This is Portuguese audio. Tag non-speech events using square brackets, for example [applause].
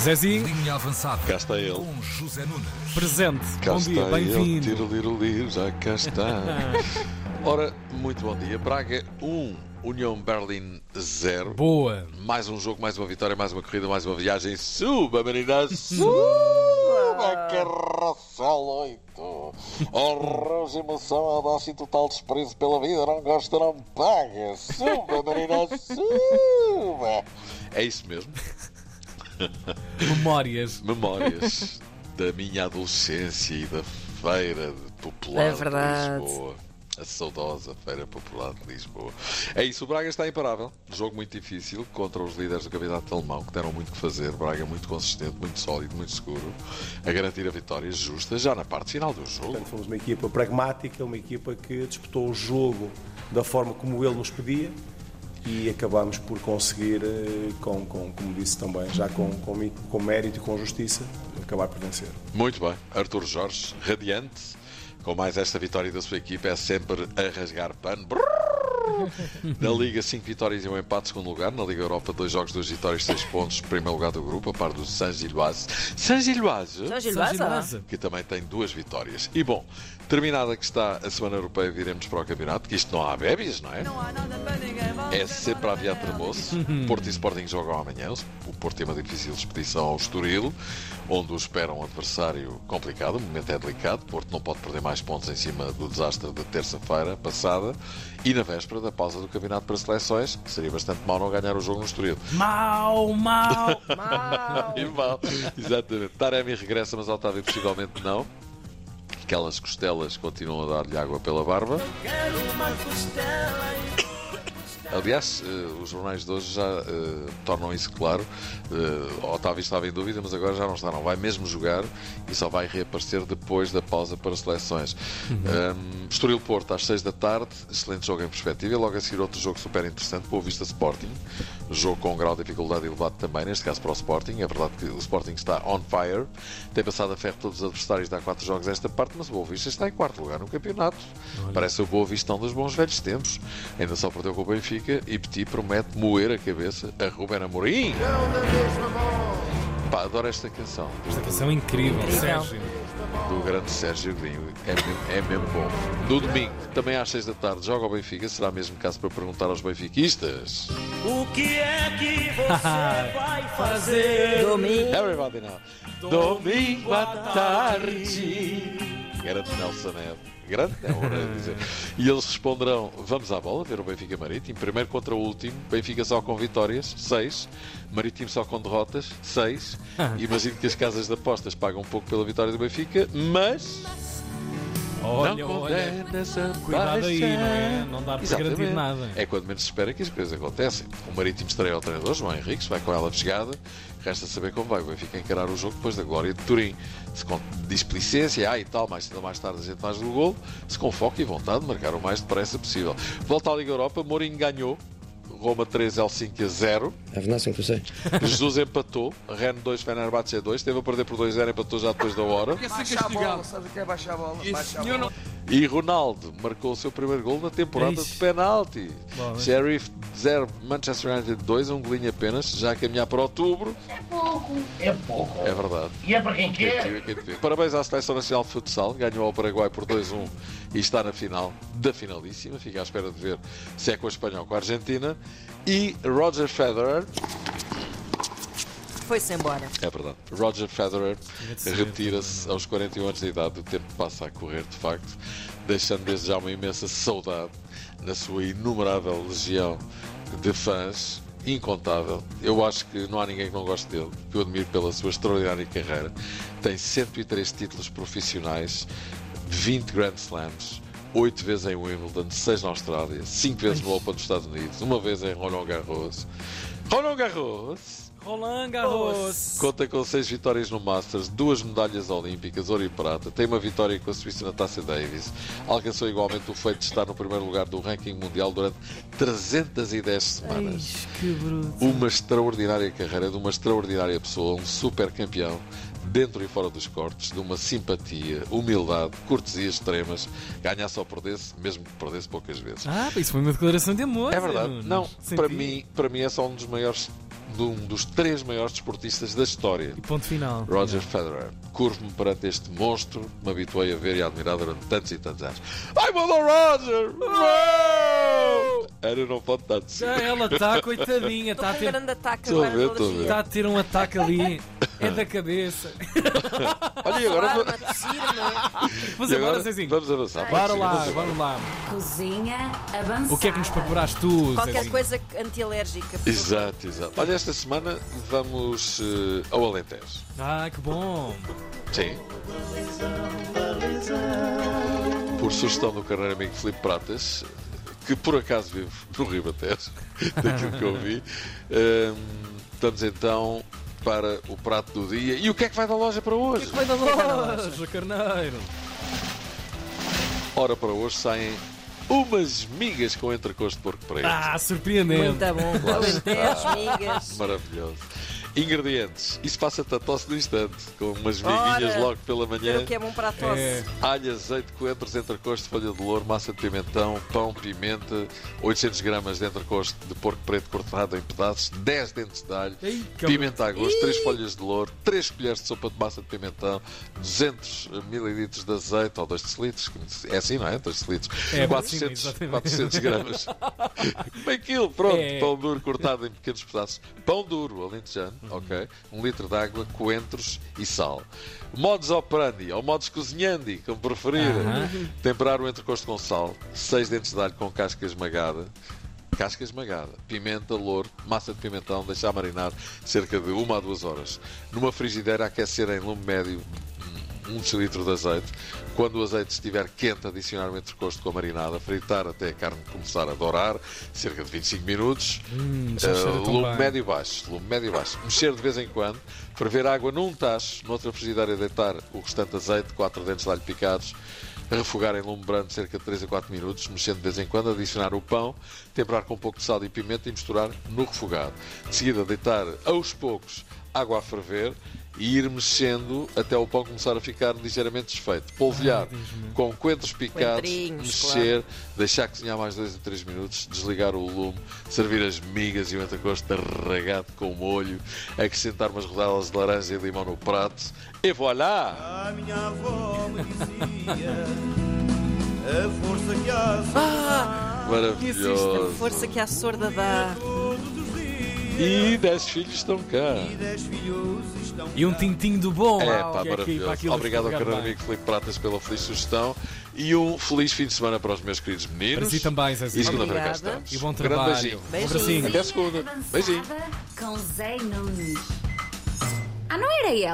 Zezinho, Linha avançada. Cá está ele. Com José Nunes. presente. Cá Bom dia, bem-vindo. tiro, liro, liro, já cá está. [laughs] Ora, muito bom dia. Braga 1, União Berlim 0. Boa. Mais um jogo, mais uma vitória, mais uma corrida, mais uma viagem. Suba, menina, [laughs] suba! Carrossel 8. Arroz, emoção, audácia e total desprezo pela vida. Não gosta, não paga. Suba, menina, suba! [laughs] É isso mesmo. Memórias. Memórias da minha adolescência e da Feira Popular É verdade. de Lisboa. A saudosa Feira Popular de Lisboa. É isso, o Braga está imparável. Jogo muito difícil contra os líderes do campeonato alemão, que deram muito que fazer. Braga muito consistente, muito sólido, muito seguro. A garantir a vitória justa já na parte final do jogo. Portanto, fomos uma equipa pragmática, uma equipa que disputou o jogo da forma como ele nos pedia e acabamos por conseguir, eh, com, com, como disse também, já com, com, com mérito e com justiça, acabar por vencer. Muito bem. Arthur Jorge, radiante, com mais esta vitória da sua equipa, é sempre a rasgar pano. Na Liga, 5 vitórias e um empate, segundo lugar. Na Liga Europa, 2 jogos, 2 vitórias, 6 pontos, primeiro lugar do grupo, a par do Saint-Gilloise. Saint-Gilloise? Que também tem duas vitórias. E bom, terminada que está a Semana Europeia, viremos para o campeonato, que isto não há bébis, não é? É sempre a aviar tremoço. Porto e Sporting jogam amanhã. O Porto tem uma difícil expedição ao Estoril, onde o espera um adversário complicado. O momento é delicado. Porto não pode perder mais pontos em cima do desastre de terça-feira passada. E na véspera da pausa do campeonato para seleções, que seria bastante mau não ganhar o jogo no Estoril. Mau, mau. [laughs] Mau. E mal. Exatamente. Taremi regressa, mas Otávio possivelmente não. Aquelas costelas continuam a dar-lhe água pela barba. Aliás, eh, os jornais de hoje já eh, tornam isso claro. Eh, Otávio estava em dúvida, mas agora já não está. Não vai mesmo jogar e só vai reaparecer depois da pausa para seleções. Um, Estoril Porto às 6 da tarde, excelente jogo em perspectiva. E logo a seguir outro jogo super interessante, Boa Vista Sporting. Jogo com um grau de dificuldade elevado também, neste caso para o Sporting. É verdade que o Sporting está on fire. Tem passado a ferro todos os adversários de há 4 jogos esta parte, mas o Boa Vista está em quarto lugar no campeonato. Parece o Boa Vistão dos bons velhos tempos. Ainda só perdeu com o Benfica e Petit promete moer a cabeça a Ruben Amorim. Pá, adoro esta canção Esta canção é incrível, Incrível. Sérgio. Do grande Sérgio Godinho. É mesmo, é mesmo bom. No domingo, também às 6 da tarde, joga o Benfica. Será mesmo caso para perguntar aos benfiquistas. O que é que você [laughs] vai fazer? Domingo. Everybody now. Domingo à tarde. Grande Nelson Neto. Grande, é hora de dizer. E eles responderão: vamos à bola, ver o Benfica Marítimo. Primeiro contra o último. Benfica só com vitórias, 6. Marítimo só com derrotas, 6. Imagino que as casas de apostas pagam um pouco pela vitória do Benfica, mas. Olha, não olha. Cuidado aí, não é? Não dá para garantir nada. É quando menos se espera que as coisas acontecem. O Marítimo estreia ao treinador, João Henriques, vai com ela chegada. Resta saber como vai. O Benfica encarar o jogo depois da glória de Turim. Se com displicência, ah, e tal, mais cedo ou mais tarde a gente faz o gol. Se com foco e vontade, marcar o mais depressa possível. Volta à Liga Europa, Mourinho ganhou. Roma 3, Helsinki 0. Have nothing to say. Jesus empatou. Ren 2, Fenerbahçe 2. Esteve a perder por 2-0, empatou já depois da hora. Baixa a bola, sabes o que é baixar a bola? Baixa a bola. E Ronaldo marcou o seu primeiro gol na temporada Ixi. de penalti. Bom, é. Sheriff 0, Manchester United 2, um golinho apenas, já a caminhar para outubro. É pouco. É verdade. E é para quem quer? Parabéns à Seleção Nacional de Futsal, ganhou ao Paraguai por 2-1 e está na final da finalíssima. Fica à espera de ver se é com a Espanha ou com a Argentina. E Roger Federer, Foi-se embora. é verdade, Roger Federer retira-se aos 41 anos de idade. O tempo passa a correr, de facto, deixando desde já uma imensa saudade na sua inumerável legião de fãs. Incontável. Eu acho que não há ninguém que não goste dele, que eu admiro pela sua extraordinária carreira. Tem 103 títulos profissionais, 20 Grand Slams, 8 vezes em Wimbledon, 6 na Austrália, 5 vezes no Open dos Estados Unidos, uma vez em Roland Garros. Roland Garros! Roland Garros. Conta com seis vitórias no Masters, duas medalhas olímpicas, ouro e prata, tem uma vitória com a Suíça na Taça Davis, alcançou igualmente o feito de estar no primeiro lugar do ranking mundial durante 310 semanas. Ai, que bruto. Uma extraordinária carreira de uma extraordinária pessoa, um super campeão, dentro e fora dos cortes, de uma simpatia, humildade, cortesia extremas, ganhasse ou perdesse, mesmo que perdesse poucas vezes. Ah, isso foi uma declaração de amor. É verdade. Não, Senti. para mim, para mim é só um dos maiores, de um dos três maiores desportistas da história. E ponto final. Roger Federer. Curvo-me perante este monstro que me habituei a ver e a admirar durante tantos e tantos anos. Ai, mandou Roger! Uou! Era não pode estar de Já cima. ela está, coitadinha, está a Um ter, grande ataque está a ter um ataque ali. É da cabeça. [laughs] Olha, e agora. Mas [laughs] e agora, agora Zezinho, vamos avançar. bora lá, vamos vamos lá. Cozinha avançada. O que é que nos preparaste tu, Qualquer Zezinho? coisa antialérgica. Exato, exato. Olha, esta semana vamos eh, ao Alentejo. Ah, que bom. Sim. Por sugestão do carreiro amigo Filipe Pratas, que por acaso vive no Ribatejo, [laughs] daquilo que eu vi, hum, estamos então para o prato do dia. E o que é que vai da loja para hoje? Vai da loja, carneiro. Ora, para hoje saem umas migas com entrecosto de porco preto. Ah, surpreendente. Muito bom. Alentejo, migas. Maravilhoso. Ingredientes. Isso passa-te a tosse no instante, com umas miguinhas Ora, logo pela manhã. o que é bom para a tosse. É. Alho, azeite, coentros, entrecosto, folha de louro, massa de pimentão, pão, pimenta, 800 gramas de entrecosto de porco preto cortado em pedaços, 10 dentes de alho, Ei, pimenta a gosto, 3 folhas de louro, 3 colheres de sopa de massa de pimentão, 200 ml de azeite, ou 2 decilitros, é assim, não é? 2 decilitros, É, 400, sim, exatamente. 400 gramas, [laughs] meio quilo, pronto, É. pão duro cortado em pequenos pedaços, pão duro, alentejano, ok, um litro de água, coentros e sal. Modus operandi, ou modus cozinhandi, como preferir. Aham. Temperar o entrecosto com sal, 6 dentes de alho com casca esmagada, casca esmagada, pimenta, louro, massa de pimentão, deixar marinar cerca de 1 a 2 horas. Numa frigideira, aquecer em lume médio 1 decilitro de azeite. Quando o azeite estiver quente, adicionar o entrecosto com a marinada, fritar até a carne começar a dourar, cerca de 25 minutos. Hum, Uh, lume bem. médio e baixo, lume médio e baixo. Mexer de vez em quando, ferver água num tacho, noutra frigideira deitar o restante azeite, 4 dentes de alho picados, refogar em lume brando cerca de 3 a 4 minutos, mexendo de vez em quando, adicionar o pão, temperar com um pouco de sal e pimenta e misturar no refogado. De seguida, deitar aos poucos água a ferver e ir mexendo até o pão começar a ficar ligeiramente desfeito. Polvilhar com coentros picados, mexer, deixar cozinhar mais 2 a 3 minutos, desligar o lume, servir as migas e o entrecosto arregado com molho, acrescentar umas rodelas de laranja e limão no prato e voilà! A minha avó me dizia A força que há Maravilhoso! Força que a sorda dá. E 10 filhos estão cá. E dez filhos estão E um tintinho do bom. É, pá, é aqui, para maravilhoso. Obrigado ao bem. amigo Filipe Pratas pela feliz sugestão e um feliz fim de semana para os meus queridos meninos. Para si também, E Zezinho. segunda-feira cá estamos. E bom Um grande trabalho. beijinho. Um Beijinhos. abracinho. Até segunda. Beijinho. Com Zé Nunes. Ah, não era ele?